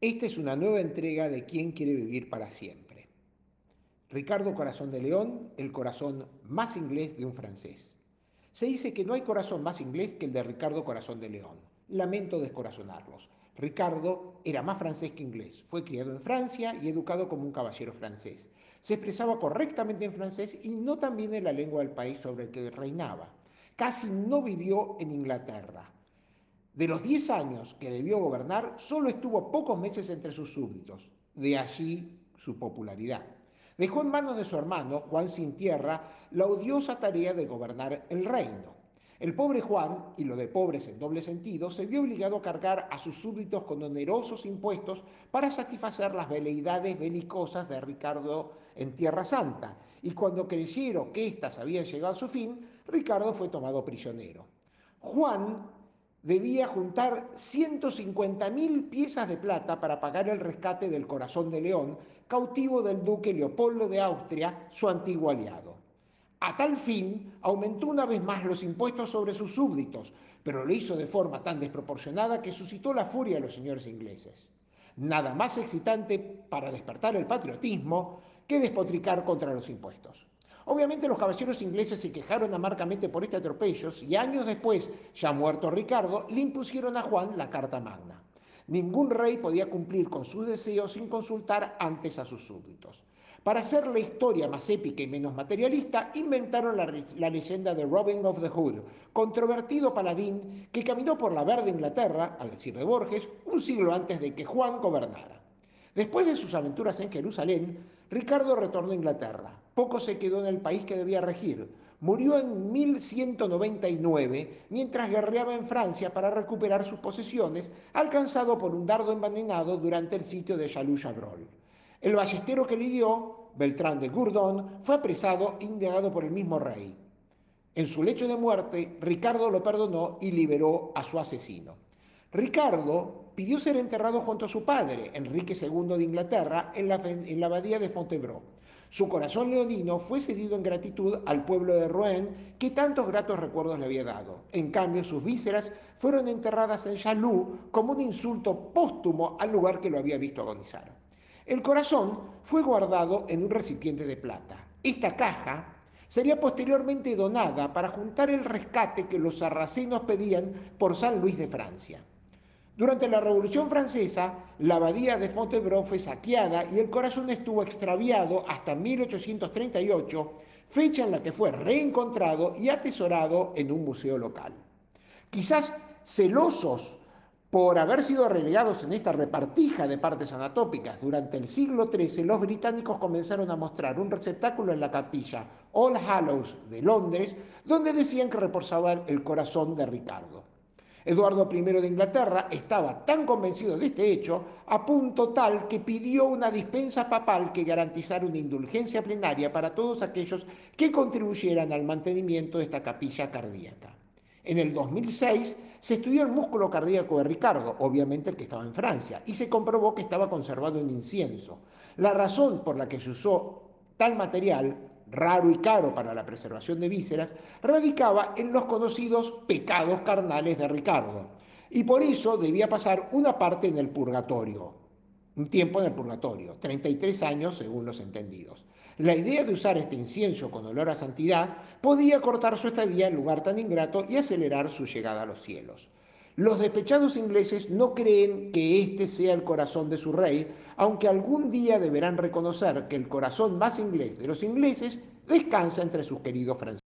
Esta es una nueva entrega de ¿Quién quiere vivir para siempre? Ricardo Corazón de León, el corazón más inglés de un francés. Se dice que no hay corazón más inglés que el de Ricardo Corazón de León. Lamento descorazonarlos. Ricardo era más francés que inglés. Fue criado en Francia y educado como un caballero francés. Se expresaba correctamente en francés y no también en la lengua del país sobre el que reinaba. Casi no vivió en Inglaterra. De los 10 años que debió gobernar, solo estuvo pocos meses entre sus súbditos. De allí su popularidad. Dejó en manos de su hermano, Juan Sin Tierra, la odiosa tarea de gobernar el reino. El pobre Juan, y lo de pobres en doble sentido, se vio obligado a cargar a sus súbditos con onerosos impuestos para satisfacer las veleidades belicosas de Ricardo en Tierra Santa, y cuando creyeron que éstas habían llegado a su fin, Ricardo fue tomado prisionero. Juan debía juntar 150.000 piezas de plata para pagar el rescate del corazón de León, cautivo del duque Leopoldo de Austria, su antiguo aliado. A tal fin, aumentó una vez más los impuestos sobre sus súbditos, pero lo hizo de forma tan desproporcionada que suscitó la furia de los señores ingleses. Nada más excitante para despertar el patriotismo que despotricar contra los impuestos. Obviamente los caballeros ingleses se quejaron amargamente por este atropello y años después, ya muerto Ricardo, le impusieron a Juan la Carta Magna. Ningún rey podía cumplir con sus deseos sin consultar antes a sus súbditos. Para hacer la historia más épica y menos materialista, inventaron la, la, leyenda de Robin of the Hood, controvertido paladín que caminó por la verde Inglaterra, al decir de Borges, un siglo antes de que Juan gobernara. Después de sus aventuras en Jerusalén, Ricardo retornó a Inglaterra. Poco se quedó en el país que debía regir. Murió en 1199 mientras guerreaba en Francia para recuperar sus posesiones, alcanzado por un dardo envenenado durante el sitio de Chalus-Chabrol. El ballestero que le dio, Beltrán de Gourdon, fue apresado e indagado por el mismo rey. En su lecho de muerte, Ricardo lo perdonó y liberó a su asesino. Ricardo pidió ser enterrado junto a su padre, Enrique II de Inglaterra, en la, abadía de Fontevraud. Su corazón leonino fue cedido en gratitud al pueblo de Rouen, que tantos gratos recuerdos le había dado. En cambio, sus vísceras fueron enterradas en Chalou como un insulto póstumo al lugar que lo había visto agonizar. El corazón fue guardado en un recipiente de plata. Esta caja sería posteriormente donada para juntar el rescate que los sarracenos pedían por San Luis de Francia. Durante la Revolución Francesa, la abadía de Fontevraud fue saqueada y el corazón estuvo extraviado hasta 1838, fecha en la que fue reencontrado y atesorado en un museo local. Quizás celosos por haber sido relegados en esta repartija de partes anatópicas durante el siglo XIII, los británicos comenzaron a mostrar un receptáculo en la capilla All Hallows de Londres, donde decían que reposaba el corazón de Ricardo. Eduardo I de Inglaterra estaba tan convencido de este hecho, a punto tal que pidió una dispensa papal que garantizara una indulgencia plenaria para todos aquellos que contribuyeran al mantenimiento de esta capilla cardíaca. En el 2006 se estudió el músculo cardíaco de Ricardo, obviamente el que estaba en Francia, y se comprobó que estaba conservado en incienso. La razón por la que se usó tal material raro y caro para la preservación de vísceras, radicaba en los conocidos pecados carnales de Ricardo, y por eso debía pasar una parte en el purgatorio, un tiempo en el purgatorio, 33 años según los entendidos. La idea de usar este incienso con olor a santidad podía cortar su estadía en lugar tan ingrato y acelerar su llegada a los cielos. Los despechados ingleses no creen que este sea el corazón de su rey, aunque algún día deberán reconocer que el corazón más inglés de los ingleses descansa entre sus queridos franceses.